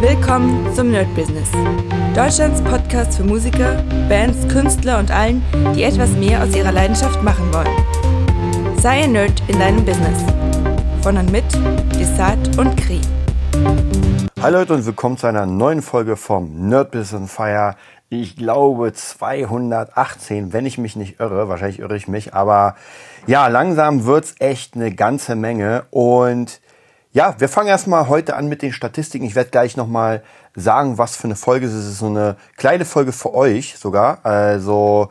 Willkommen zum Nerd Business. Deutschlands Podcast für Musiker, Bands, Künstler und allen, die etwas mehr aus ihrer Leidenschaft machen wollen. Sei ein Nerd in deinem Business. Von und mit Desart und Kri. Hallo Leute und willkommen zu einer neuen Folge vom Nerd Business Fire. Ich glaube 218, wenn ich mich nicht irre. Wahrscheinlich irre ich mich, aber ja, langsam wird's echt eine ganze Menge und ja, wir fangen erstmal heute an mit den Statistiken. Ich werde gleich nochmal sagen, was für eine Folge es ist. Es ist so eine kleine Folge für euch sogar. Also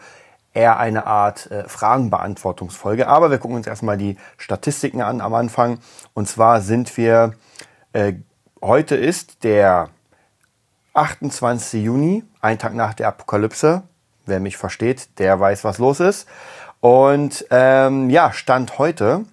eher eine Art äh, Fragenbeantwortungsfolge. Aber wir gucken uns erstmal die Statistiken an am Anfang. Und zwar sind wir, äh, heute ist der 28. Juni, ein Tag nach der Apokalypse. Wer mich versteht, der weiß, was los ist. Und ähm, ja, Stand heute,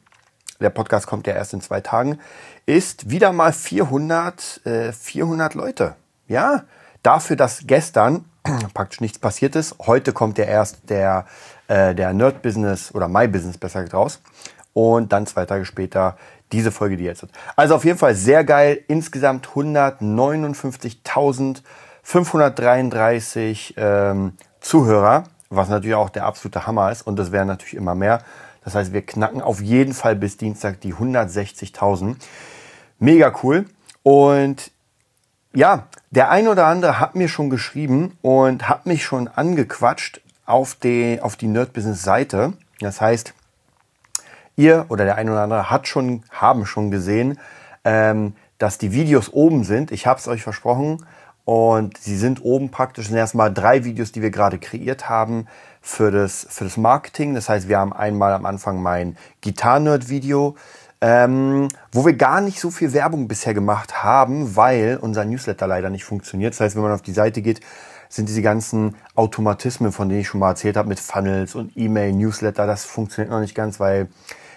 der Podcast kommt ja erst in zwei Tagen, ist wieder mal 400, äh, 400 Leute. Ja, dafür, dass gestern praktisch nichts passiert ist. Heute kommt ja erst der, äh, der Nerd Business oder My Business besser gesagt raus. Und dann zwei Tage später diese Folge, die jetzt ist. Also auf jeden Fall sehr geil. Insgesamt 159.533 ähm, Zuhörer, was natürlich auch der absolute Hammer ist. Und das wären natürlich immer mehr. Das heißt, wir knacken auf jeden Fall bis Dienstag die 160.000. Mega cool. Und ja, der ein oder andere hat mir schon geschrieben und hat mich schon angequatscht auf die, auf die Nerd Business Seite. Das heißt, ihr oder der ein oder andere hat schon, haben schon gesehen, ähm, dass die Videos oben sind. Ich habe es euch versprochen. Und sie sind oben praktisch, sind erstmal drei Videos, die wir gerade kreiert haben für das, für das Marketing. Das heißt, wir haben einmal am Anfang mein Gitarren-Nerd-Video, ähm, wo wir gar nicht so viel Werbung bisher gemacht haben, weil unser Newsletter leider nicht funktioniert. Das heißt, wenn man auf die Seite geht, sind diese ganzen Automatismen, von denen ich schon mal erzählt habe, mit Funnels und E-Mail, Newsletter, das funktioniert noch nicht ganz, weil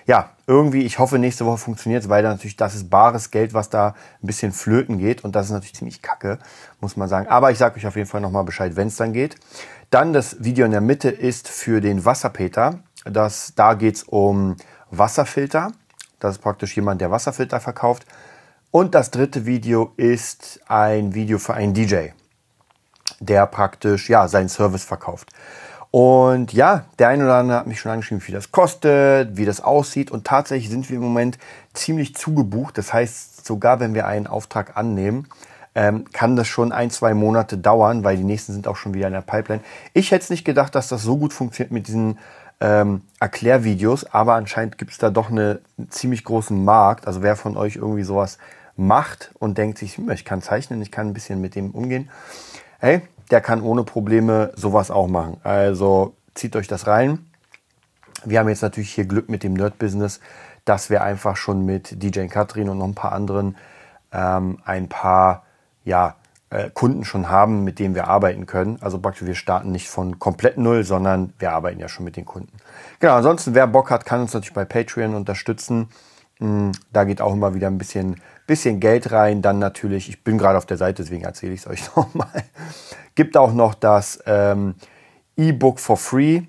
ja, irgendwie, ich hoffe, nächste Woche funktioniert es, weil da natürlich das ist bares Geld, was da ein bisschen flöten geht und das ist natürlich ziemlich kacke, muss man sagen. Aber ich sage euch auf jeden Fall nochmal Bescheid, wenn es dann geht. Dann das Video in der Mitte ist für den Wasserpeter. Das, da geht's um Wasserfilter. Das ist praktisch jemand, der Wasserfilter verkauft. Und das dritte Video ist ein Video für einen DJ, der praktisch ja seinen Service verkauft. Und ja, der eine oder andere hat mich schon angeschrieben, wie das kostet, wie das aussieht. Und tatsächlich sind wir im Moment ziemlich zugebucht. Das heißt, sogar wenn wir einen Auftrag annehmen, ähm, kann das schon ein, zwei Monate dauern, weil die nächsten sind auch schon wieder in der Pipeline. Ich hätte es nicht gedacht, dass das so gut funktioniert mit diesen ähm, Erklärvideos, aber anscheinend gibt es da doch eine, einen ziemlich großen Markt. Also wer von euch irgendwie sowas macht und denkt sich, hm, ich kann zeichnen, ich kann ein bisschen mit dem umgehen, hey, der kann ohne Probleme sowas auch machen. Also zieht euch das rein. Wir haben jetzt natürlich hier Glück mit dem Nerd-Business, dass wir einfach schon mit DJ Katrin und noch ein paar anderen ähm, ein paar ja, äh, Kunden schon haben, mit denen wir arbeiten können. Also praktisch, wir starten nicht von komplett null, sondern wir arbeiten ja schon mit den Kunden. Genau, ansonsten, wer Bock hat, kann uns natürlich bei Patreon unterstützen. Hm, da geht auch immer wieder ein bisschen, bisschen Geld rein. Dann natürlich, ich bin gerade auf der Seite, deswegen erzähle ich es euch nochmal. Gibt auch noch das ähm, E-Book for Free.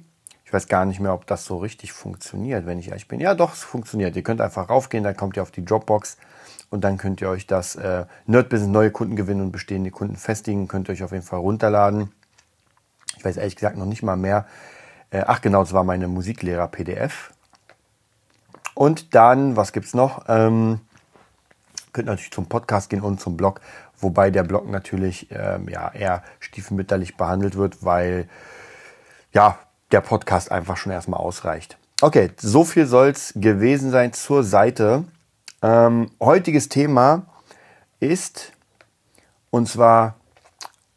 Ich weiß gar nicht mehr, ob das so richtig funktioniert, wenn ich ehrlich bin. Ja, doch, es funktioniert. Ihr könnt einfach raufgehen, dann kommt ihr auf die Dropbox und dann könnt ihr euch das äh, Nerd-Business neue Kunden gewinnen und bestehende Kunden festigen. Könnt ihr euch auf jeden Fall runterladen. Ich weiß ehrlich gesagt noch nicht mal mehr. Äh, ach genau, das war meine Musiklehrer-PDF. Und dann, was gibt's noch? Ähm, könnt natürlich zum Podcast gehen und zum Blog, wobei der Blog natürlich ähm, ja, eher stiefmütterlich behandelt wird, weil ja, der Podcast einfach schon erstmal ausreicht. Okay, so viel soll es gewesen sein zur Seite. Ähm, heutiges Thema ist, und zwar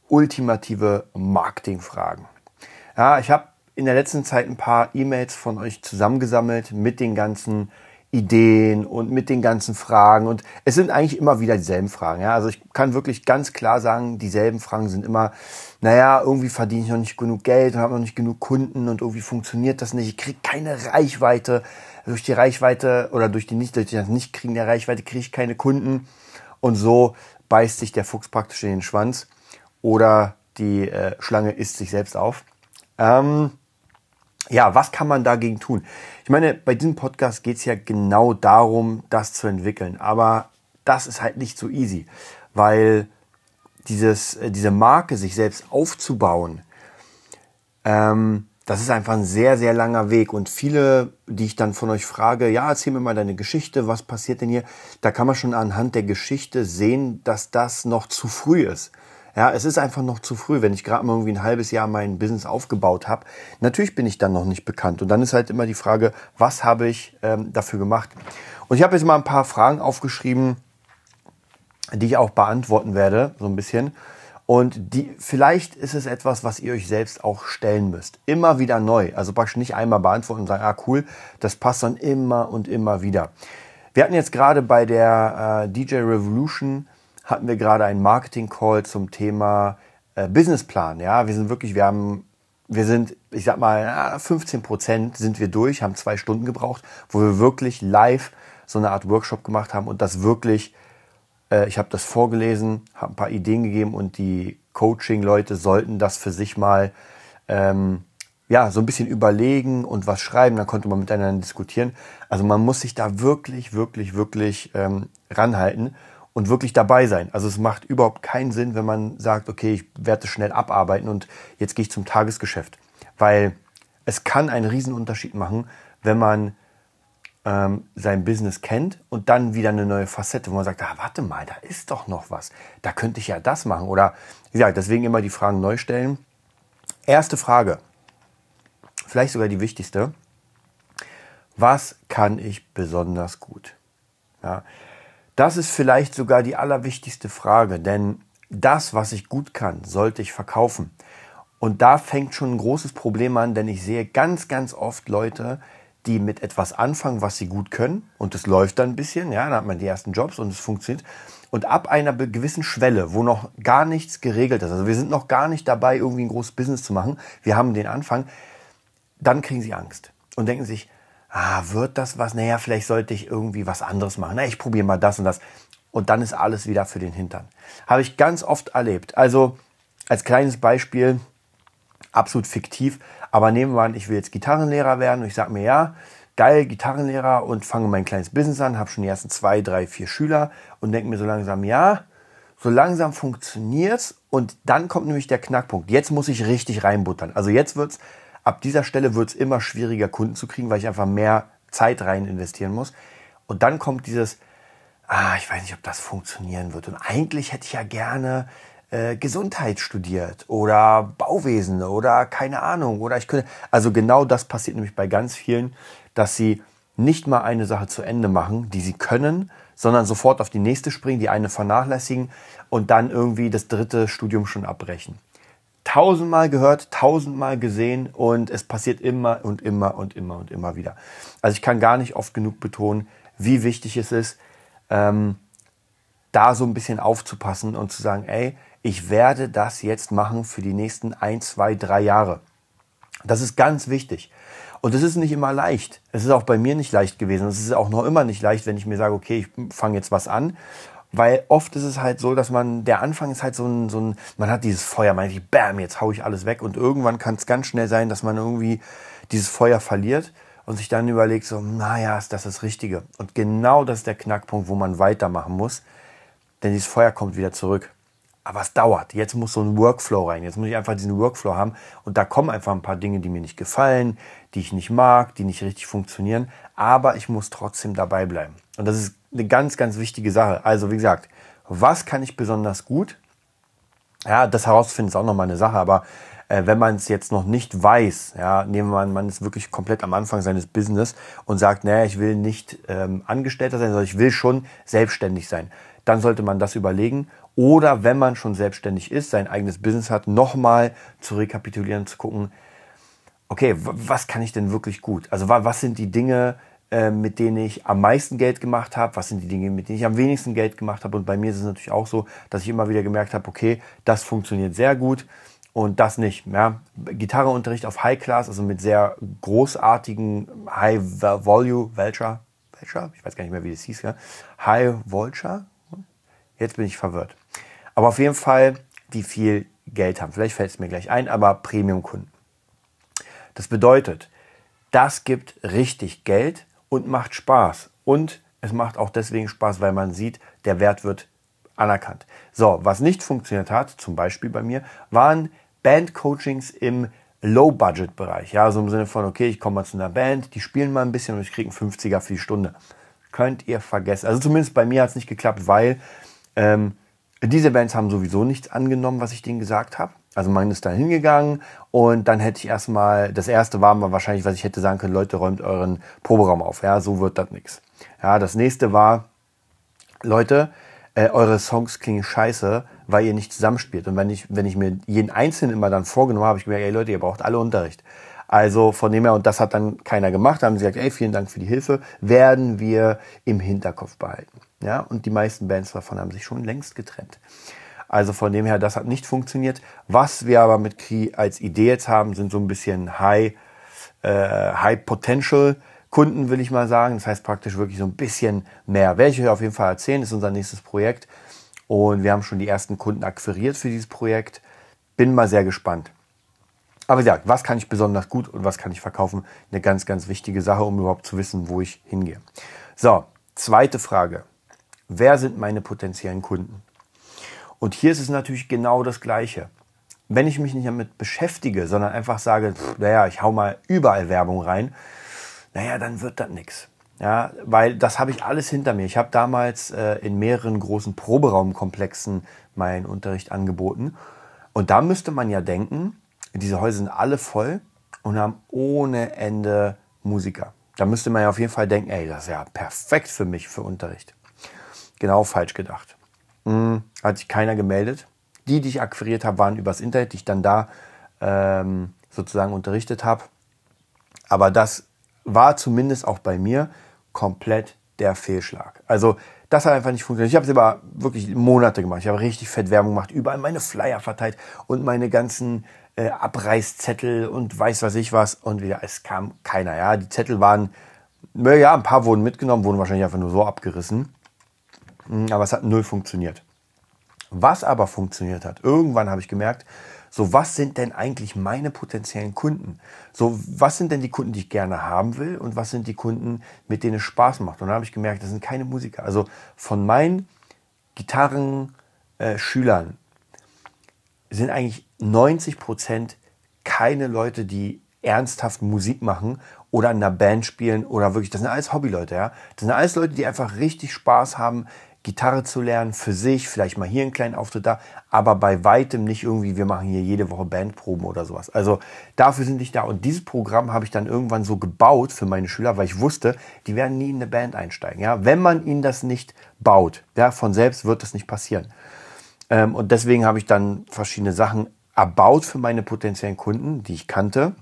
ultimative Marketingfragen. Ja, ich habe in der letzten Zeit ein paar E-Mails von euch zusammengesammelt mit den ganzen Ideen und mit den ganzen Fragen. Und es sind eigentlich immer wieder dieselben Fragen. Ja? Also ich kann wirklich ganz klar sagen, dieselben Fragen sind immer, naja, irgendwie verdiene ich noch nicht genug Geld und habe noch nicht genug Kunden und irgendwie funktioniert das nicht. Ich kriege keine Reichweite. Durch die Reichweite oder durch die nicht, durch das Nicht-Kriegen der Reichweite kriege ich keine Kunden. Und so beißt sich der Fuchs praktisch in den Schwanz oder die äh, Schlange isst sich selbst auf. Ähm, ja, was kann man dagegen tun? Ich meine, bei diesem Podcast geht es ja genau darum, das zu entwickeln. Aber das ist halt nicht so easy, weil dieses, äh, diese Marke sich selbst aufzubauen, ähm, das ist einfach ein sehr, sehr langer Weg. Und viele, die ich dann von euch frage, ja, erzähl mir mal deine Geschichte, was passiert denn hier? Da kann man schon anhand der Geschichte sehen, dass das noch zu früh ist. Ja, es ist einfach noch zu früh, wenn ich gerade mal irgendwie ein halbes Jahr mein Business aufgebaut habe. Natürlich bin ich dann noch nicht bekannt. Und dann ist halt immer die Frage, was habe ich ähm, dafür gemacht? Und ich habe jetzt mal ein paar Fragen aufgeschrieben, die ich auch beantworten werde, so ein bisschen. Und die, vielleicht ist es etwas, was ihr euch selbst auch stellen müsst. Immer wieder neu. Also praktisch nicht einmal beantworten und sagen, ah cool, das passt dann immer und immer wieder. Wir hatten jetzt gerade bei der äh, DJ Revolution hatten wir gerade einen Marketing Call zum Thema äh, Businessplan. Ja, wir sind wirklich, wir haben, wir sind, ich sag mal, 15 Prozent sind wir durch, haben zwei Stunden gebraucht, wo wir wirklich live so eine Art Workshop gemacht haben und das wirklich äh, ich habe das vorgelesen, habe ein paar Ideen gegeben und die Coaching-Leute sollten das für sich mal ähm, ja, so ein bisschen überlegen und was schreiben, dann konnte man miteinander diskutieren. Also man muss sich da wirklich, wirklich, wirklich ähm, ranhalten und wirklich dabei sein. Also es macht überhaupt keinen Sinn, wenn man sagt, okay, ich werde schnell abarbeiten und jetzt gehe ich zum Tagesgeschäft. Weil es kann einen Riesenunterschied machen, wenn man ähm, sein Business kennt und dann wieder eine neue Facette, wo man sagt, ah, warte mal, da ist doch noch was. Da könnte ich ja das machen. Oder wie gesagt, deswegen immer die Fragen neu stellen. Erste Frage, vielleicht sogar die wichtigste. Was kann ich besonders gut? Ja, das ist vielleicht sogar die allerwichtigste Frage, denn das, was ich gut kann, sollte ich verkaufen. Und da fängt schon ein großes Problem an, denn ich sehe ganz, ganz oft Leute, die mit etwas anfangen, was sie gut können und es läuft dann ein bisschen, ja, dann hat man die ersten Jobs und es funktioniert. Und ab einer gewissen Schwelle, wo noch gar nichts geregelt ist, also wir sind noch gar nicht dabei, irgendwie ein großes Business zu machen, wir haben den Anfang, dann kriegen sie Angst und denken sich, ah, wird das was? Naja, vielleicht sollte ich irgendwie was anderes machen. Na, ich probiere mal das und das. Und dann ist alles wieder für den Hintern. Habe ich ganz oft erlebt. Also als kleines Beispiel, absolut fiktiv, aber nehmen wir an, ich will jetzt Gitarrenlehrer werden und ich sage mir, ja, geil, Gitarrenlehrer und fange mein kleines Business an, habe schon die ersten zwei, drei, vier Schüler und denke mir so langsam, ja, so langsam funktioniert's und dann kommt nämlich der Knackpunkt. Jetzt muss ich richtig reinbuttern. Also jetzt wird's, ab dieser Stelle wird's immer schwieriger, Kunden zu kriegen, weil ich einfach mehr Zeit rein investieren muss. Und dann kommt dieses, ah, ich weiß nicht, ob das funktionieren wird. Und eigentlich hätte ich ja gerne äh, Gesundheit studiert oder Bauwesen oder keine Ahnung oder ich könnte. Also genau das passiert nämlich bei ganz vielen, dass sie nicht mal eine Sache zu Ende machen, die sie können, sondern sofort auf die nächste springen, die eine vernachlässigen und dann irgendwie das dritte Studium schon abbrechen. Tausendmal gehört, tausendmal gesehen und es passiert immer und immer und immer und immer wieder. Also ich kann gar nicht oft genug betonen, wie wichtig es ist, ähm, da so ein bisschen aufzupassen und zu sagen, ey, ich werde das jetzt machen für die nächsten ein, zwei, drei Jahre. Das ist ganz wichtig. Und es ist nicht immer leicht. Es ist auch bei mir nicht leicht gewesen. Es ist auch noch immer nicht leicht, wenn ich mir sage, okay, ich fange jetzt was an. Weil oft ist es halt so, dass man, der Anfang ist halt so ein, so ein man hat dieses Feuer, man denkt, bam, jetzt hau ich alles weg. Und irgendwann kann es ganz schnell sein, dass man irgendwie dieses Feuer verliert und sich dann überlegt, so, naja, ist das das Richtige? Und genau das ist der Knackpunkt, wo man weitermachen muss. Denn dieses Feuer kommt wieder zurück. Aber es dauert. Jetzt muss so ein Workflow rein. Jetzt muss ich einfach diesen Workflow haben. Und da kommen einfach ein paar Dinge, die mir nicht gefallen, die ich nicht mag, die nicht richtig funktionieren. Aber ich muss trotzdem dabei bleiben. Und das ist eine ganz, ganz wichtige Sache. Also, wie gesagt, was kann ich besonders gut? Ja, das herauszufinden ist auch nochmal eine Sache. Aber äh, wenn man es jetzt noch nicht weiß, ja, nehmen wir an, man ist wirklich komplett am Anfang seines Business und sagt, naja, ich will nicht ähm, Angestellter sein, sondern ich will schon selbstständig sein. Dann sollte man das überlegen oder wenn man schon selbstständig ist, sein eigenes Business hat, nochmal zu rekapitulieren, zu gucken, okay, was kann ich denn wirklich gut? Also was sind die Dinge, äh, mit denen ich am meisten Geld gemacht habe? Was sind die Dinge, mit denen ich am wenigsten Geld gemacht habe? Und bei mir ist es natürlich auch so, dass ich immer wieder gemerkt habe, okay, das funktioniert sehr gut und das nicht. Ja. Gitarreunterricht auf High Class, also mit sehr großartigen High Volume, Vulture, Vulture, ich weiß gar nicht mehr, wie das hieß, ja. High Vulture, Jetzt bin ich verwirrt. Aber auf jeden Fall, die viel Geld haben. Vielleicht fällt es mir gleich ein, aber Premium-Kunden. Das bedeutet, das gibt richtig Geld und macht Spaß. Und es macht auch deswegen Spaß, weil man sieht, der Wert wird anerkannt. So, was nicht funktioniert hat, zum Beispiel bei mir, waren Bandcoachings im Low-Budget-Bereich. Ja, so im Sinne von, okay, ich komme mal zu einer Band, die spielen mal ein bisschen und ich kriege einen 50er für die Stunde. Könnt ihr vergessen. Also zumindest bei mir hat es nicht geklappt, weil ähm, diese Bands haben sowieso nichts angenommen, was ich denen gesagt habe. Also man ist da hingegangen und dann hätte ich erstmal, das erste war mal wahrscheinlich, was ich hätte sagen können, Leute, räumt euren Proberaum auf. Ja, so wird das nichts. Ja, das nächste war, Leute, äh, eure Songs klingen scheiße, weil ihr nicht zusammenspielt. Und wenn ich, wenn ich mir jeden Einzelnen immer dann vorgenommen habe, ich mir, ey Leute, ihr braucht alle Unterricht. Also von dem her, und das hat dann keiner gemacht, haben sie gesagt, ey, vielen Dank für die Hilfe, werden wir im Hinterkopf behalten. Ja, und die meisten Bands davon haben sich schon längst getrennt. Also von dem her, das hat nicht funktioniert. Was wir aber mit Kri als Idee jetzt haben, sind so ein bisschen High, äh, High Potential Kunden, will ich mal sagen. Das heißt praktisch wirklich so ein bisschen mehr. Werde ich euch auf jeden Fall erzählen, ist unser nächstes Projekt. Und wir haben schon die ersten Kunden akquiriert für dieses Projekt. Bin mal sehr gespannt. Aber ja, was kann ich besonders gut und was kann ich verkaufen? Eine ganz, ganz wichtige Sache, um überhaupt zu wissen, wo ich hingehe. So, zweite Frage. Wer sind meine potenziellen Kunden? Und hier ist es natürlich genau das Gleiche. Wenn ich mich nicht damit beschäftige, sondern einfach sage, naja, ich hau mal überall Werbung rein, naja, dann wird das nichts. Ja, weil das habe ich alles hinter mir. Ich habe damals äh, in mehreren großen Proberaumkomplexen meinen Unterricht angeboten. Und da müsste man ja denken, diese Häuser sind alle voll und haben ohne Ende Musiker. Da müsste man ja auf jeden Fall denken, ey, das ist ja perfekt für mich für Unterricht. Genau falsch gedacht. Hm, hat sich keiner gemeldet. Die, die ich akquiriert habe, waren übers Internet, die ich dann da ähm, sozusagen unterrichtet habe. Aber das war zumindest auch bei mir komplett der Fehlschlag. Also das hat einfach nicht funktioniert. Ich habe es aber wirklich Monate gemacht. Ich habe richtig fett Werbung gemacht, überall meine Flyer verteilt und meine ganzen äh, Abreißzettel und weiß was ich was. Und wieder, es kam keiner. Ja, die Zettel waren, ja, ein paar wurden mitgenommen, wurden wahrscheinlich einfach nur so abgerissen. Hm, aber es hat null funktioniert. Was aber funktioniert hat, irgendwann habe ich gemerkt, so was sind denn eigentlich meine potenziellen Kunden? So was sind denn die Kunden, die ich gerne haben will und was sind die Kunden, mit denen es Spaß macht? Und dann habe ich gemerkt, das sind keine Musiker. Also von meinen Gitarrenschülern äh, sind eigentlich 90 Prozent keine Leute, die ernsthaft Musik machen oder in einer Band spielen oder wirklich, das sind alles Hobbyleute, ja. Das sind alles Leute, die einfach richtig Spaß haben, Gitarre zu lernen, für sich, vielleicht mal hier einen kleinen Auftritt da, aber bei weitem nicht irgendwie, wir machen hier jede Woche Bandproben oder sowas. Also dafür sind ich da. Und dieses Programm habe ich dann irgendwann so gebaut für meine Schüler, weil ich wusste, die werden nie in eine Band einsteigen. Ja? Wenn man ihnen das nicht baut, ja, von selbst wird das nicht passieren. Ähm, und deswegen habe ich dann verschiedene Sachen erbaut für meine potenziellen Kunden, die ich kannte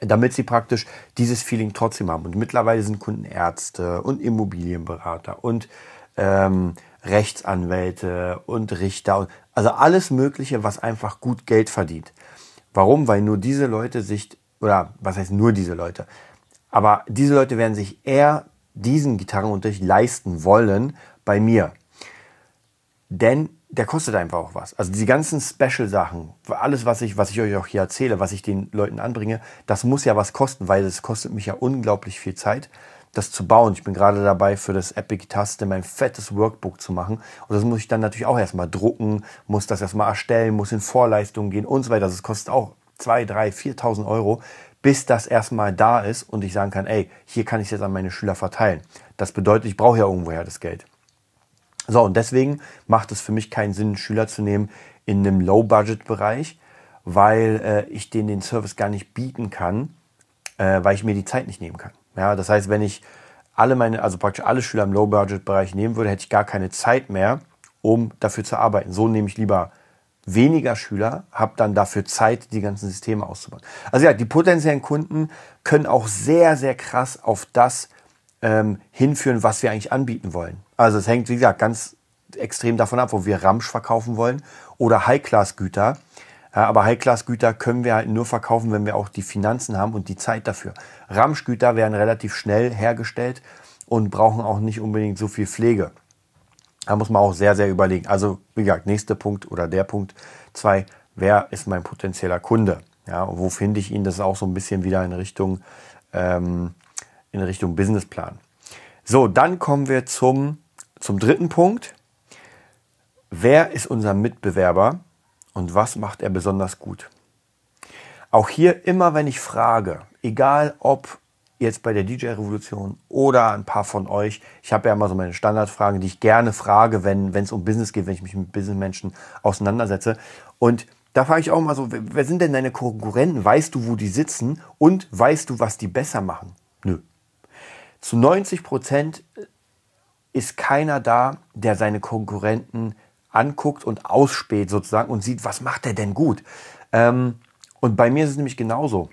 damit sie praktisch dieses Feeling trotzdem haben. Und mittlerweile sind Kunden Ärzte und Immobilienberater und ähm, Rechtsanwälte und Richter, also alles Mögliche, was einfach gut Geld verdient. Warum? Weil nur diese Leute sich, oder was heißt nur diese Leute, aber diese Leute werden sich eher diesen Gitarrenunterricht leisten wollen bei mir. Denn der kostet einfach auch was. Also die ganzen Special-Sachen, alles, was ich, was ich euch auch hier erzähle, was ich den Leuten anbringe, das muss ja was kosten, weil es kostet mich ja unglaublich viel Zeit das zu bauen. Ich bin gerade dabei, für das Epic Guitar System ein fettes Workbook zu machen. Und das muss ich dann natürlich auch erstmal drucken, muss das erstmal erstellen, muss in Vorleistungen gehen und so weiter. Das kostet auch 2, 3, 4.000 Euro, bis das erstmal da ist und ich sagen kann, ey, hier kann ich es jetzt an meine Schüler verteilen. Das bedeutet, ich brauche ja irgendwoher das Geld. So, und deswegen macht es für mich keinen Sinn, Schüler zu nehmen in einem Low-Budget-Bereich, weil äh, ich denen den Service gar nicht bieten kann, äh, weil ich mir die Zeit nicht nehmen kann. Ja, das heißt, wenn ich alle meine, also praktisch alle Schüler im Low-Budget-Bereich nehmen würde, hätte ich gar keine Zeit mehr, um dafür zu arbeiten. So nehme ich lieber weniger Schüler, habe dann dafür Zeit, die ganzen Systeme auszubauen. Also ja, die potenziellen Kunden können auch sehr, sehr krass auf das ähm, hinführen, was wir eigentlich anbieten wollen. Also es hängt, wie gesagt, ganz extrem davon ab, wo wir Ramsch verkaufen wollen oder High-Class-Güter. Ja, aber High-Class-Güter können wir halt nur verkaufen, wenn wir auch die Finanzen haben und die Zeit dafür. Ramschgüter werden relativ schnell hergestellt und brauchen auch nicht unbedingt so viel Pflege. Da muss man auch sehr, sehr überlegen. Also, wie gesagt, nächster Punkt oder der Punkt zwei, wer ist mein potenzieller Kunde? Ja, wo finde ich ihn? Das ist auch so ein bisschen wieder in Richtung, ähm, in Richtung Businessplan. So, dann kommen wir zum, zum dritten Punkt. wer ist unser Mitbewerber und was macht er besonders gut? Auch hier immer, wenn ich frage, egal ob jetzt bei der DJ-Revolution oder ein paar von euch, ich habe ja immer so meine Standardfragen, die ich gerne frage, wenn es um Business geht, wenn ich mich mit Businessmenschen auseinandersetze. Und da frage ich auch mal so, wer sind denn deine Konkurrenten? Weißt du, wo die sitzen? Und weißt du, was die besser machen? Nö. Zu 90 Prozent ist keiner da, der seine Konkurrenten anguckt und ausspäht sozusagen und sieht, was macht er denn gut. Ähm, und bei mir ist es nämlich genauso.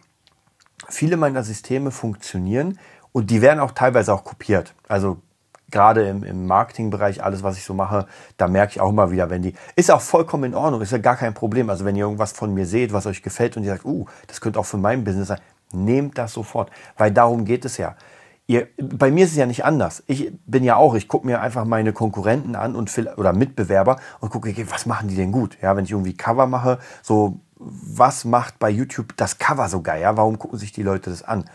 Viele meiner Systeme funktionieren und die werden auch teilweise auch kopiert. Also gerade im, im Marketingbereich, alles, was ich so mache, da merke ich auch immer wieder, wenn die, ist auch vollkommen in Ordnung, ist ja gar kein Problem. Also wenn ihr irgendwas von mir seht, was euch gefällt und ihr sagt, uh, das könnte auch für mein Business sein, nehmt das sofort, weil darum geht es ja. Ihr, bei mir ist es ja nicht anders. Ich bin ja auch, ich gucke mir einfach meine Konkurrenten an und oder Mitbewerber und gucke, was machen die denn gut? Ja, wenn ich irgendwie Cover mache, so was macht bei YouTube das Cover so geil? Ja? Warum gucken sich die Leute das an?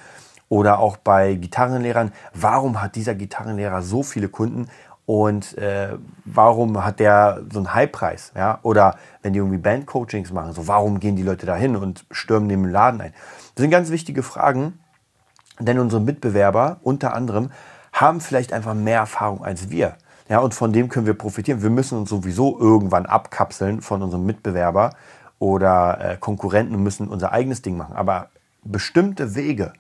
Oder auch bei Gitarrenlehrern, warum hat dieser Gitarrenlehrer so viele Kunden und äh, warum hat der so einen Highpreis? Ja? Oder wenn die irgendwie Bandcoachings machen, so warum gehen die Leute da hin und stürmen den Laden ein? Das sind ganz wichtige Fragen, denn unsere Mitbewerber unter anderem haben vielleicht einfach mehr Erfahrung als wir. Ja, und von dem können wir profitieren. Wir müssen uns sowieso irgendwann abkapseln von unserem Mitbewerber oder äh, Konkurrenten müssen unser eigenes Ding machen. Aber bestimmte Wege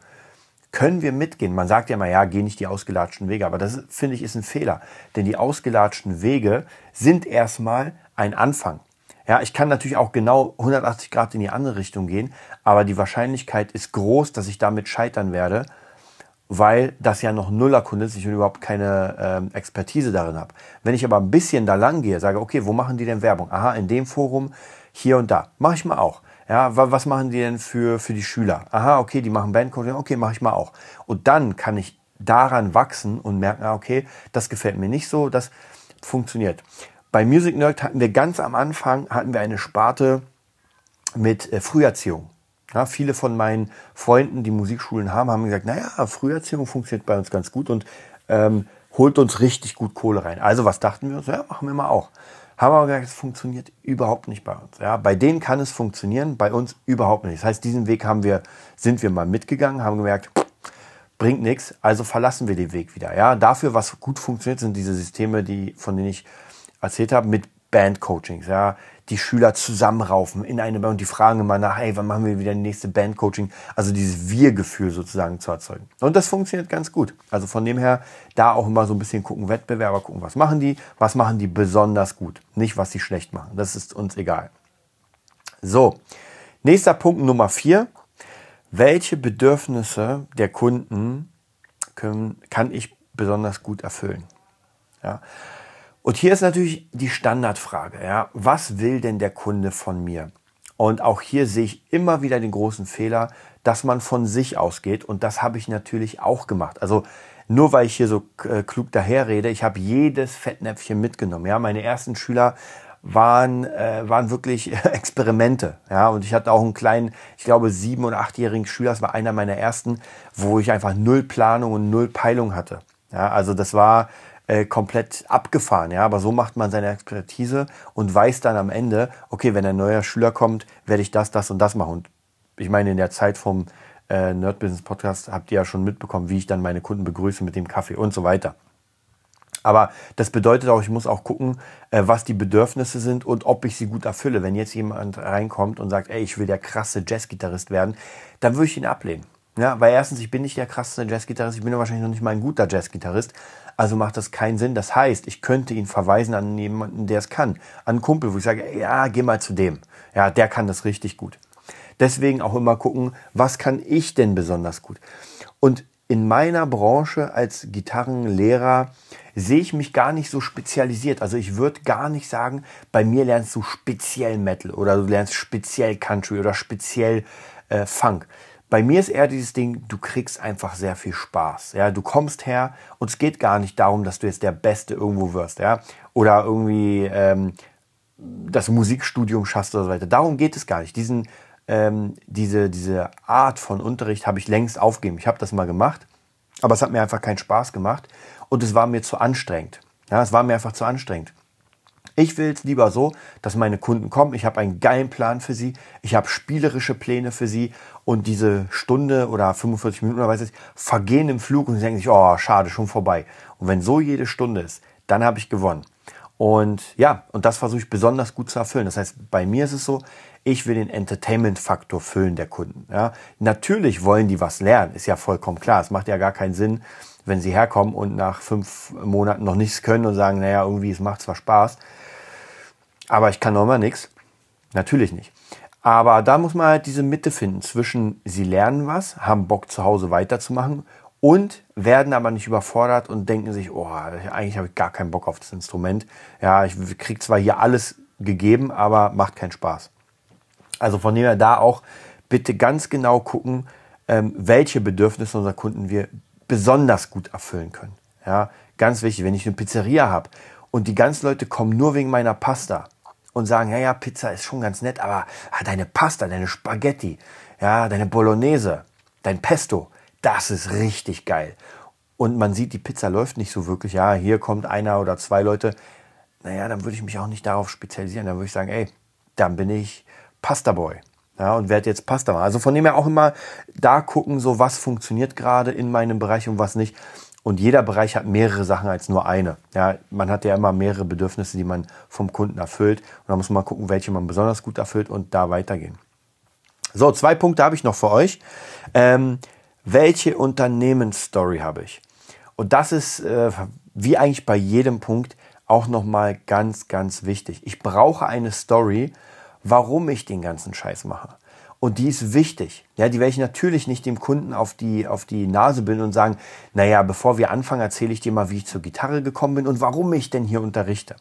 können wir mitgehen. Man sagt ja immer, ja, geh nicht die ausgelatschten Wege. Aber das, finde ich, ist ein Fehler. Denn die ausgelatschten Wege sind erstmal ein Anfang. Ja, ich kann natürlich auch genau 180 Grad in die andere Richtung gehen, aber die Wahrscheinlichkeit ist groß, dass ich damit scheitern werde, weil das ja noch Nullerkunde ist, ich überhaupt keine ähm, Expertise darin habe. Wenn ich aber ein bisschen da lang gehe, sage, okay, wo machen die denn Werbung? Aha, in dem Forum, hier und da. Mache ich mal auch. Ja, was machen die denn für, für die Schüler? Aha, okay, die machen Bandcoding, okay, mache ich mal auch. Und dann kann ich daran wachsen und merken, ah, okay, das gefällt mir nicht so, das funktioniert. Bei Music Nerd hatten wir ganz am Anfang hatten wir eine Sparte mit äh, Früherziehung. Ja, viele von meinen Freunden, die Musikschulen haben, haben gesagt, naja, Früherziehung funktioniert bei uns ganz gut und ähm, holt uns richtig gut Kohle rein. Also was dachten wir uns? Ja, machen wir mal auch. Haben aber gesagt, es funktioniert überhaupt nicht bei uns. Ja, bei denen kann es funktionieren, bei uns überhaupt nicht. Das heißt, diesen Weg haben wir, sind wir mal mitgegangen, haben gemerkt, bringt nichts, also verlassen wir den Weg wieder. Ja, dafür, was gut funktioniert, sind diese Systeme, die, von denen ich erzählt habe, mit Bandcoachings. Ja, die Schüler zusammenraufen in eine Band und die fragen immer nach, hey, wann machen wir wieder die nächste Bandcoaching? Also dieses Wir-Gefühl sozusagen zu erzeugen. Und das funktioniert ganz gut. Also von dem her, da auch immer so ein bisschen gucken, Wettbewerber gucken, was machen die, was machen die besonders gut, nicht was sie schlecht machen. Das ist uns egal. So, nächster Punkt Nummer vier. Welche Bedürfnisse der Kunden können, kann ich besonders gut erfüllen? Ja. Und hier ist natürlich die Standardfrage, ja, was will denn der Kunde von mir? Und auch hier sehe ich immer wieder den großen Fehler, dass man von sich ausgeht. Und das habe ich natürlich auch gemacht. Also nur weil ich hier so äh, klug daherrede, ich habe jedes Fettnäpfchen mitgenommen. Ja, meine ersten Schüler waren, äh, waren wirklich Experimente. Ja, und ich hatte auch einen kleinen, ich glaube, sieben- oder achtjährigen Schüler, das war einer meiner ersten, wo ich einfach null Planung und null Peilung hatte. Ja, also das war, äh, komplett abgefahren. Ja, aber so macht man seine Expertise und weiß dann am Ende, okay, wenn ein neuer Schüler kommt, werde ich das, das und das machen. Und ich meine, in der Zeit vom äh, Nerd Business Podcast habt ihr ja schon mitbekommen, wie ich dann meine Kunden begrüße mit dem Kaffee und so weiter. Aber das bedeutet auch, ich muss auch gucken, äh, was die Bedürfnisse sind und ob ich sie gut erfülle. Wenn jetzt jemand reinkommt und sagt, ey, ich will der krasse Jazzgitarrist werden, dann würde ich ihn ablehnen. Ja, weil erstens, ich bin nicht der krasse Jazzgitarrist, ich bin wahrscheinlich noch nicht mal ein guter Jazzgitarrist. Also macht das keinen Sinn. Das heißt, ich könnte ihn verweisen an jemanden, der es kann. An einen Kumpel, wo ich sage, ja, geh mal zu dem. Ja, der kann das richtig gut. Deswegen auch immer gucken, was kann ich denn besonders gut? Und in meiner Branche als Gitarrenlehrer sehe ich mich gar nicht so spezialisiert. Also ich würde gar nicht sagen, bei mir lernst du speziell Metal oder du lernst speziell Country oder speziell äh, Funk. Bei mir ist eher dieses Ding, du kriegst einfach sehr viel Spaß. Ja, du kommst her und es geht gar nicht darum, dass du jetzt der Beste irgendwo wirst, ja, oder irgendwie ähm, das Musikstudium schaffst oder so weiter. Darum geht es gar nicht. Diesen, ähm, diese, diese Art von Unterricht habe ich längst aufgegeben. Ich habe das mal gemacht, aber es hat mir einfach keinen Spaß gemacht und es war mir zu anstrengend. Ja, es war mir einfach zu anstrengend. Ich will es lieber so, dass meine Kunden kommen, ich habe einen geilen Plan für sie, ich habe spielerische Pläne für sie und diese Stunde oder 45 Minuten oder weiß ich, vergehen im Flug und sie denken sich, oh, schade, schon vorbei. Und wenn so jede Stunde ist, dann habe ich gewonnen. Und ja, und das versuche ich besonders gut zu erfüllen. Das heißt, bei mir ist es so, ich will den Entertainment-Faktor füllen der Kunden. Ja, natürlich wollen die was lernen, ist ja vollkommen klar. Es macht ja gar keinen Sinn, wenn sie herkommen und nach fünf Monaten noch nichts können und sagen, naja, irgendwie, es macht zwar Spaß, aber ich kann noch mal nichts. Natürlich nicht. Aber da muss man halt diese Mitte finden zwischen, sie lernen was, haben Bock zu Hause weiterzumachen und werden aber nicht überfordert und denken sich, oh, eigentlich habe ich gar keinen Bock auf das Instrument. Ja, ich kriege zwar hier alles gegeben, aber macht keinen Spaß. Also von dem her da auch bitte ganz genau gucken, ähm, welche Bedürfnisse unserer Kunden wir besonders gut erfüllen können. Ja, ganz wichtig, wenn ich eine Pizzeria habe und die ganzen Leute kommen nur wegen meiner Pasta und sagen, ja, ja, Pizza ist schon ganz nett, aber ah, deine Pasta, deine Spaghetti, ja, deine Bolognese, dein Pesto, das ist richtig geil. Und man sieht, die Pizza läuft nicht so wirklich. Ja, hier kommt einer oder zwei Leute. Naja, dann würde ich mich auch nicht darauf spezialisieren. Dann würde ich sagen, ey, dann bin ich Pasta Boy. Ja, und werde jetzt Pasta machen. Also von dem her auch immer da gucken, so was funktioniert gerade in meinem Bereich und was nicht. Und jeder Bereich hat mehrere Sachen als nur eine. Ja, man hat ja immer mehrere Bedürfnisse, die man vom Kunden erfüllt. Und da muss man mal gucken, welche man besonders gut erfüllt und da weitergehen. So, zwei Punkte habe ich noch für euch. Ähm, welche Unternehmensstory habe ich? Und das ist äh, wie eigentlich bei jedem Punkt auch nochmal ganz, ganz wichtig. Ich brauche eine Story, warum ich den ganzen Scheiß mache. Und die ist wichtig. Ja, die werde ich natürlich nicht dem Kunden auf die, auf die Nase binden und sagen, naja, bevor wir anfangen, erzähle ich dir mal, wie ich zur Gitarre gekommen bin und warum ich denn hier unterrichte.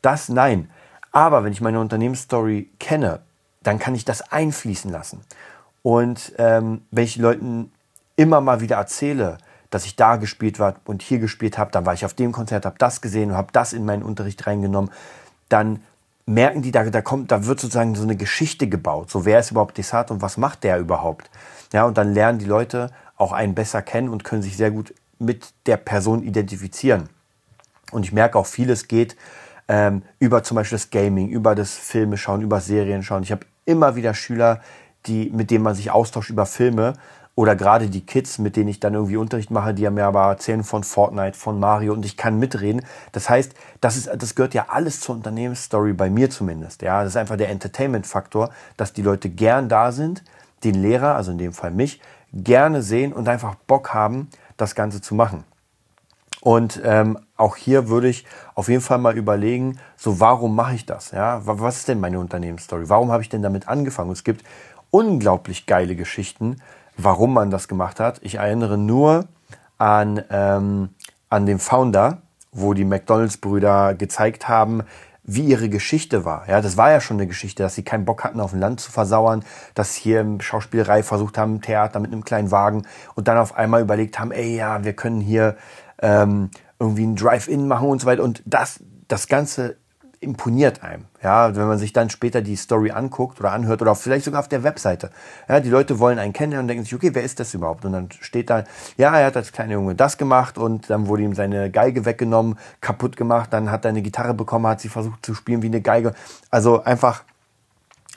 Das nein. Aber wenn ich meine Unternehmensstory kenne, dann kann ich das einfließen lassen. Und ähm, wenn ich Leuten immer mal wieder erzähle, dass ich da gespielt war und hier gespielt habe, dann war ich auf dem Konzert, habe das gesehen und habe das in meinen Unterricht reingenommen, dann merken die, da, da kommt, da wird sozusagen so eine Geschichte gebaut. So, wer ist überhaupt Desart und was macht der überhaupt? Ja, und dann lernen die Leute auch einen besser kennen und können sich sehr gut mit der Person identifizieren. Und ich merke auch, vieles geht ähm, über zum Beispiel das Gaming, über das Filme schauen, über Serien schauen. Ich habe immer wieder Schüler, die, mit denen man sich austauscht über Filme oder gerade die Kids, mit denen ich dann irgendwie Unterricht mache, die haben mir aber erzählen von Fortnite, von Mario und ich kann mitreden. Das heißt, das, ist, das gehört ja alles zur Unternehmensstory, bei mir zumindest. Ja, das ist einfach der Entertainment-Faktor, dass die Leute gern da sind, den Lehrer, also in dem Fall mich, gerne sehen und einfach Bock haben, das Ganze zu machen. Und ähm, auch hier würde ich auf jeden Fall mal überlegen, so warum mache ich das? Ja, was ist denn meine Unternehmensstory? Warum habe ich denn damit angefangen? Und es gibt unglaublich geile Geschichten, warum man das gemacht hat. Ich erinnere nur an, ähm, an den Founder, wo die McDonalds-Brüder gezeigt haben, wie ihre Geschichte war. Ja, das war ja schon eine Geschichte, dass sie keinen Bock hatten, auf dem Land zu versauern, dass sie hier im Schauspielerei versucht haben, Theater mit einem kleinen Wagen und dann auf einmal überlegt haben, ey, ja, wir können hier ähm, irgendwie ein Drive-In machen und so weiter. Und das, das Ganze imponiert einem. Ja, wenn man sich dann später die Story anguckt oder anhört oder vielleicht sogar auf der Webseite. Ja, die Leute wollen einen kennenlernen und denken sich, okay, wer ist das überhaupt? Und dann steht da, ja, er hat als kleiner Junge das gemacht und dann wurde ihm seine Geige weggenommen, kaputt gemacht, dann hat er eine Gitarre bekommen, hat sie versucht zu spielen wie eine Geige. Also einfach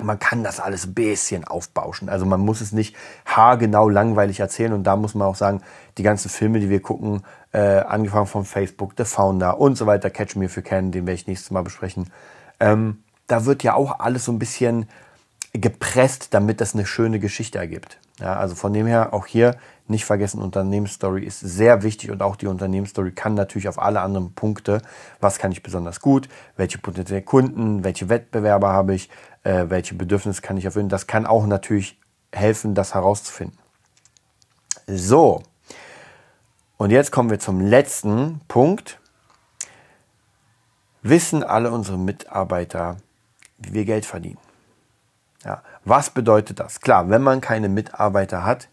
man kann das alles ein bisschen aufbauschen. Also man muss es nicht haargenau langweilig erzählen. Und da muss man auch sagen, die ganzen Filme, die wir gucken, äh, angefangen von Facebook, The Founder und so weiter, Catch Me If You Can, den werde ich nächstes Mal besprechen. Ähm, da wird ja auch alles so ein bisschen gepresst, damit das eine schöne Geschichte ergibt. Ja, also von dem her auch hier nicht vergessen, Unternehmensstory ist sehr wichtig und auch die Unternehmensstory kann natürlich auf alle anderen Punkte, was kann ich besonders gut, welche potenziellen Kunden, welche Wettbewerber habe ich, äh, welche Bedürfnisse kann ich erfüllen. Das kann auch natürlich helfen, das herauszufinden. So, und jetzt kommen wir zum letzten Punkt. Wissen alle unsere Mitarbeiter, wie wir Geld verdienen? Ja, was bedeutet das? Klar, wenn man keine Mitarbeiter hat,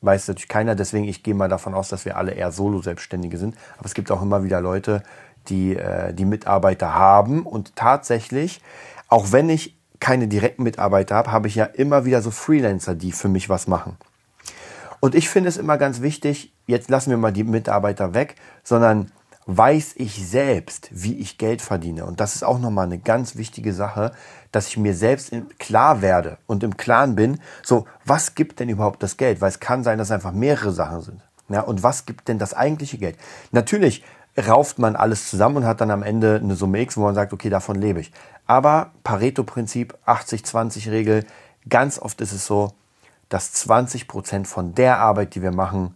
weiß natürlich keiner. Deswegen, ich gehe mal davon aus, dass wir alle eher Solo-Selbstständige sind. Aber es gibt auch immer wieder Leute, die, äh, die Mitarbeiter haben. Und tatsächlich, auch wenn ich keine direkten Mitarbeiter habe, habe ich ja immer wieder so Freelancer, die für mich was machen. Und ich finde es immer ganz wichtig, jetzt lassen wir mal die Mitarbeiter weg, sondern weiß ich selbst, wie ich Geld verdiene. Und das ist auch nochmal eine ganz wichtige Sache, dass ich mir selbst klar werde und im Klaren bin, so, was gibt denn überhaupt das Geld? Weil es kann sein, dass einfach mehrere Sachen sind. Ja, und was gibt denn das eigentliche Geld? Natürlich rauft man alles zusammen und hat dann am Ende eine Summe X, wo man sagt, okay, davon lebe ich. Aber Pareto-Prinzip, 80-20-Regel, ganz oft ist es so, dass 20 Prozent von der Arbeit, die wir machen,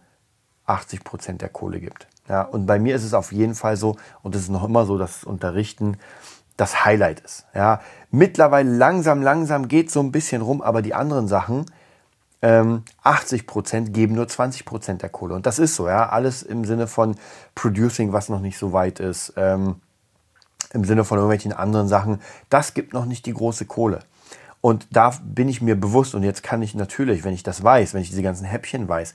80 Prozent der Kohle gibt. Ja, und bei mir ist es auf jeden Fall so, und es ist noch immer so, dass das Unterrichten das Highlight ist. Ja, mittlerweile langsam, langsam geht so ein bisschen rum, aber die anderen Sachen, ähm, 80 Prozent geben nur 20 Prozent der Kohle. Und das ist so, ja, alles im Sinne von Producing, was noch nicht so weit ist, ähm, im Sinne von irgendwelchen anderen Sachen, das gibt noch nicht die große Kohle. Und da bin ich mir bewusst und jetzt kann ich natürlich, wenn ich das weiß, wenn ich diese ganzen Häppchen weiß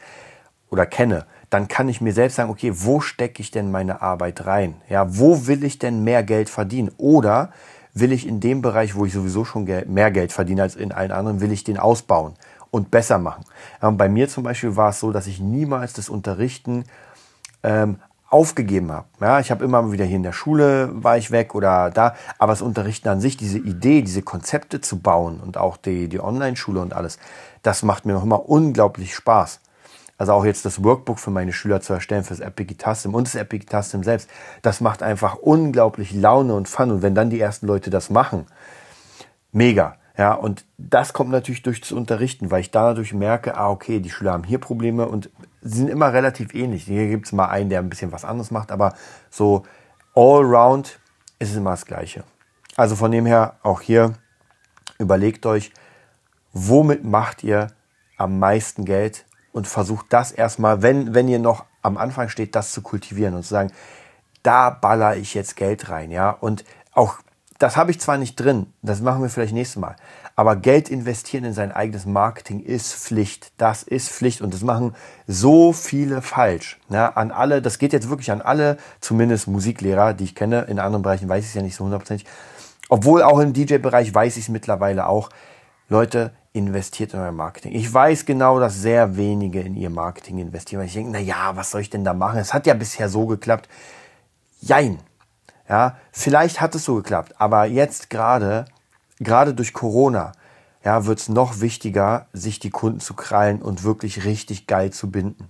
oder kenne, dann kann ich mir selbst sagen, okay, wo stecke ich denn meine Arbeit rein? Ja, wo will ich denn mehr Geld verdienen? Oder will ich in dem Bereich, wo ich sowieso schon mehr Geld verdiene als in allen anderen, will ich den ausbauen und besser machen? Bei mir zum Beispiel war es so, dass ich niemals das Unterrichten ähm, aufgegeben habe. Ja, ich habe immer wieder hier in der Schule war ich weg oder da, aber das Unterrichten an sich, diese Idee, diese Konzepte zu bauen und auch die, die Online-Schule und alles, das macht mir noch immer unglaublich Spaß. Also auch jetzt das Workbook für meine Schüler zu erstellen, für das System und das System selbst, das macht einfach unglaublich Laune und Fun. Und wenn dann die ersten Leute das machen, mega. Ja, und das kommt natürlich durch das Unterrichten, weil ich dadurch merke, ah, okay, die Schüler haben hier Probleme und sie sind immer relativ ähnlich. Hier gibt es mal einen, der ein bisschen was anderes macht, aber so all round ist es immer das Gleiche. Also von dem her auch hier überlegt euch, womit macht ihr am meisten Geld und versucht das erstmal, wenn, wenn ihr noch am Anfang steht, das zu kultivieren und zu sagen, da baller ich jetzt Geld rein, ja. Und auch, das habe ich zwar nicht drin, das machen wir vielleicht nächstes Mal, aber Geld investieren in sein eigenes Marketing ist Pflicht. Das ist Pflicht und das machen so viele falsch. Ja, an alle, das geht jetzt wirklich an alle, zumindest Musiklehrer, die ich kenne. In anderen Bereichen weiß ich es ja nicht so hundertprozentig. Obwohl auch im DJ-Bereich weiß ich es mittlerweile auch. Leute, investiert in euer Marketing. Ich weiß genau, dass sehr wenige in ihr Marketing investieren, weil ich denke, na ja, was soll ich denn da machen? Es hat ja bisher so geklappt. Jein. Ja, vielleicht hat es so geklappt, aber jetzt gerade, gerade durch Corona, ja, wird es noch wichtiger, sich die Kunden zu krallen und wirklich richtig geil zu binden.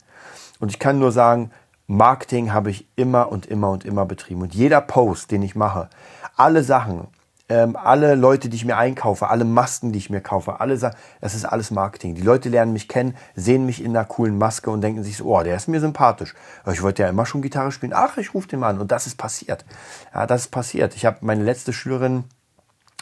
Und ich kann nur sagen, Marketing habe ich immer und immer und immer betrieben. Und jeder Post, den ich mache, alle Sachen, ähm, alle Leute, die ich mir einkaufe, alle Masken, die ich mir kaufe, alle das ist alles Marketing. Die Leute lernen mich kennen, sehen mich in einer coolen Maske und denken sich so, oh, der ist mir sympathisch. Ich wollte ja immer schon Gitarre spielen. Ach, ich rufe den mal an. Und das ist passiert. Ja, das ist passiert. Ich habe meine letzte Schülerin,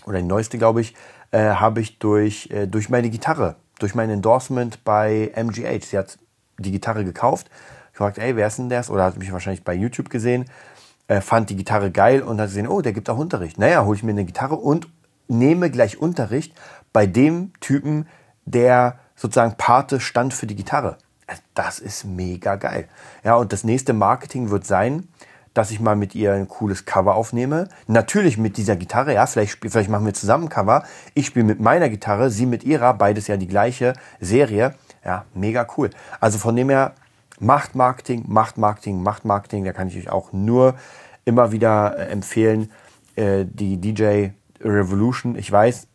oder die neueste, glaube ich, äh, habe ich durch, äh, durch meine Gitarre, durch mein Endorsement bei MGH. Sie hat die Gitarre gekauft. Ich fragte, ey, wer ist denn das? Oder hat mich wahrscheinlich bei YouTube gesehen äh, fand die Gitarre geil und hat gesehen, oh, der gibt auch Unterricht. Naja, hole ich mir eine Gitarre und nehme gleich Unterricht bei dem Typen, der sozusagen Pate stand für die Gitarre. Das ist mega geil. Ja, und das nächste Marketing wird sein, dass ich mal mit ihr ein cooles Cover aufnehme. Natürlich mit dieser Gitarre, ja, vielleicht, vielleicht machen wir zusammen Cover. Ich spiele mit meiner Gitarre, sie mit ihrer, beides ja die gleiche Serie. Ja, mega cool. Also von dem her, Macht Marketing, macht Marketing, macht Marketing. Da kann ich euch auch nur immer wieder äh, empfehlen. Äh, die DJ Revolution. Ich weiß,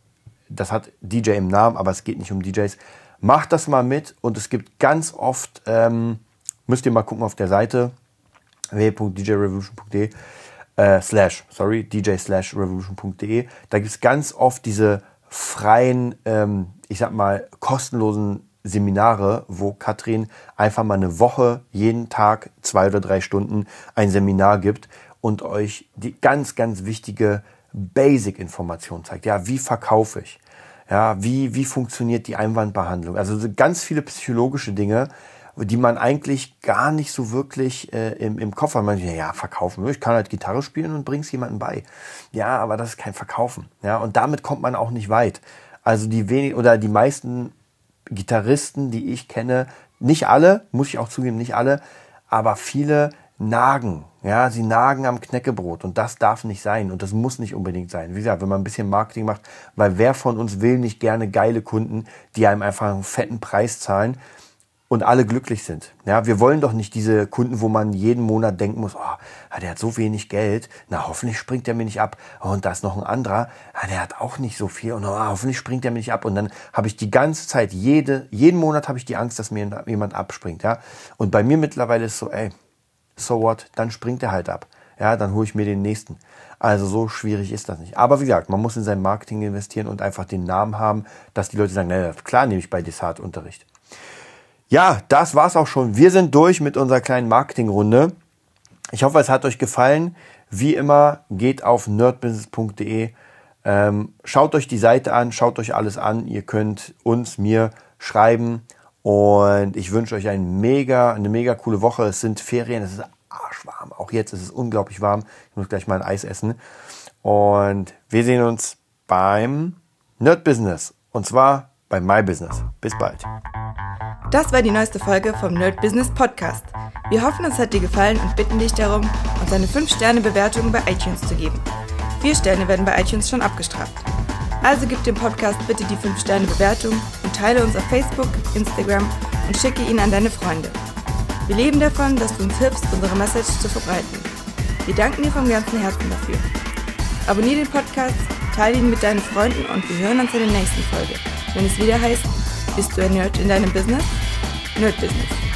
das hat DJ im Namen, aber es geht nicht um DJs. Macht das mal mit und es gibt ganz oft, ähm, müsst ihr mal gucken auf der Seite www.djrevolution.de äh, slash, sorry, dj slash revolution.de. Da gibt es ganz oft diese freien, ähm, ich sag mal, kostenlosen Seminare, wo Katrin einfach mal eine Woche, jeden Tag zwei oder drei Stunden ein Seminar gibt und euch die ganz, ganz wichtige Basic-Information zeigt. Ja, wie verkaufe ich? Ja, wie, wie funktioniert die Einwandbehandlung? Also ganz viele psychologische Dinge, die man eigentlich gar nicht so wirklich äh, im, im Kopf hat. Man sagt, ja, verkaufen. Ich kann halt Gitarre spielen und bring's jemandem bei. Ja, aber das ist kein Verkaufen. Ja, und damit kommt man auch nicht weit. Also die wenig oder die meisten Gitarristen, die ich kenne, nicht alle, muss ich auch zugeben, nicht alle, aber viele nagen. Ja, sie nagen am Knäckebrot und das darf nicht sein und das muss nicht unbedingt sein. Wie gesagt, wenn man ein bisschen Marketing macht, weil wer von uns will nicht gerne geile Kunden, die einem einfach einen fetten Preis zahlen und alle glücklich sind. Ja, wir wollen doch nicht diese Kunden, wo man jeden Monat denken muss, oh, der hat so wenig Geld, na hoffentlich springt er mir nicht ab. Oh, und da ist noch ein anderer, ah, der hat auch nicht so viel und oh, hoffentlich springt er mir nicht ab. Und dann habe ich die ganze Zeit, jede, jeden Monat habe ich die Angst, dass mir jemand abspringt. Ja, und bei mir mittlerweile ist so, ey, so what, dann springt er halt ab. Ja, dann hole ich mir den nächsten. Also so schwierig ist das nicht. Aber wie gesagt, man muss in sein Marketing investieren und einfach den Namen haben, dass die Leute sagen, naja, klar nehme ich bei Desart Unterricht. Ja, das war's auch schon. Wir sind durch mit unserer kleinen Marketingrunde. Ich hoffe, es hat euch gefallen. Wie immer, geht auf nerdbusiness.de. Ähm, schaut euch die Seite an, schaut euch alles an. Ihr könnt uns, mir schreiben. Und ich wünsche euch ein mega, eine mega coole Woche. Es sind Ferien, es ist arschwarm. Auch jetzt ist es unglaublich warm. Ich muss gleich mal ein Eis essen. Und wir sehen uns beim Nerd Business. Und zwar bei My Business. Bis bald. Das war die neueste Folge vom Nerd Business Podcast. Wir hoffen, es hat dir gefallen und bitten dich darum, uns eine 5-Sterne-Bewertung bei iTunes zu geben. Vier Sterne werden bei iTunes schon abgestraft. Also gib dem Podcast bitte die 5-Sterne-Bewertung und teile uns auf Facebook, Instagram und schicke ihn an deine Freunde. Wir leben davon, dass du uns hilfst, unsere Message zu verbreiten. Wir danken dir vom ganzen Herzen dafür. Abonnier den Podcast, teile ihn mit deinen Freunden und wir hören uns in der nächsten Folge, wenn es wieder heißt, bist du ein Nerd in deinem Business? Nu är det Business.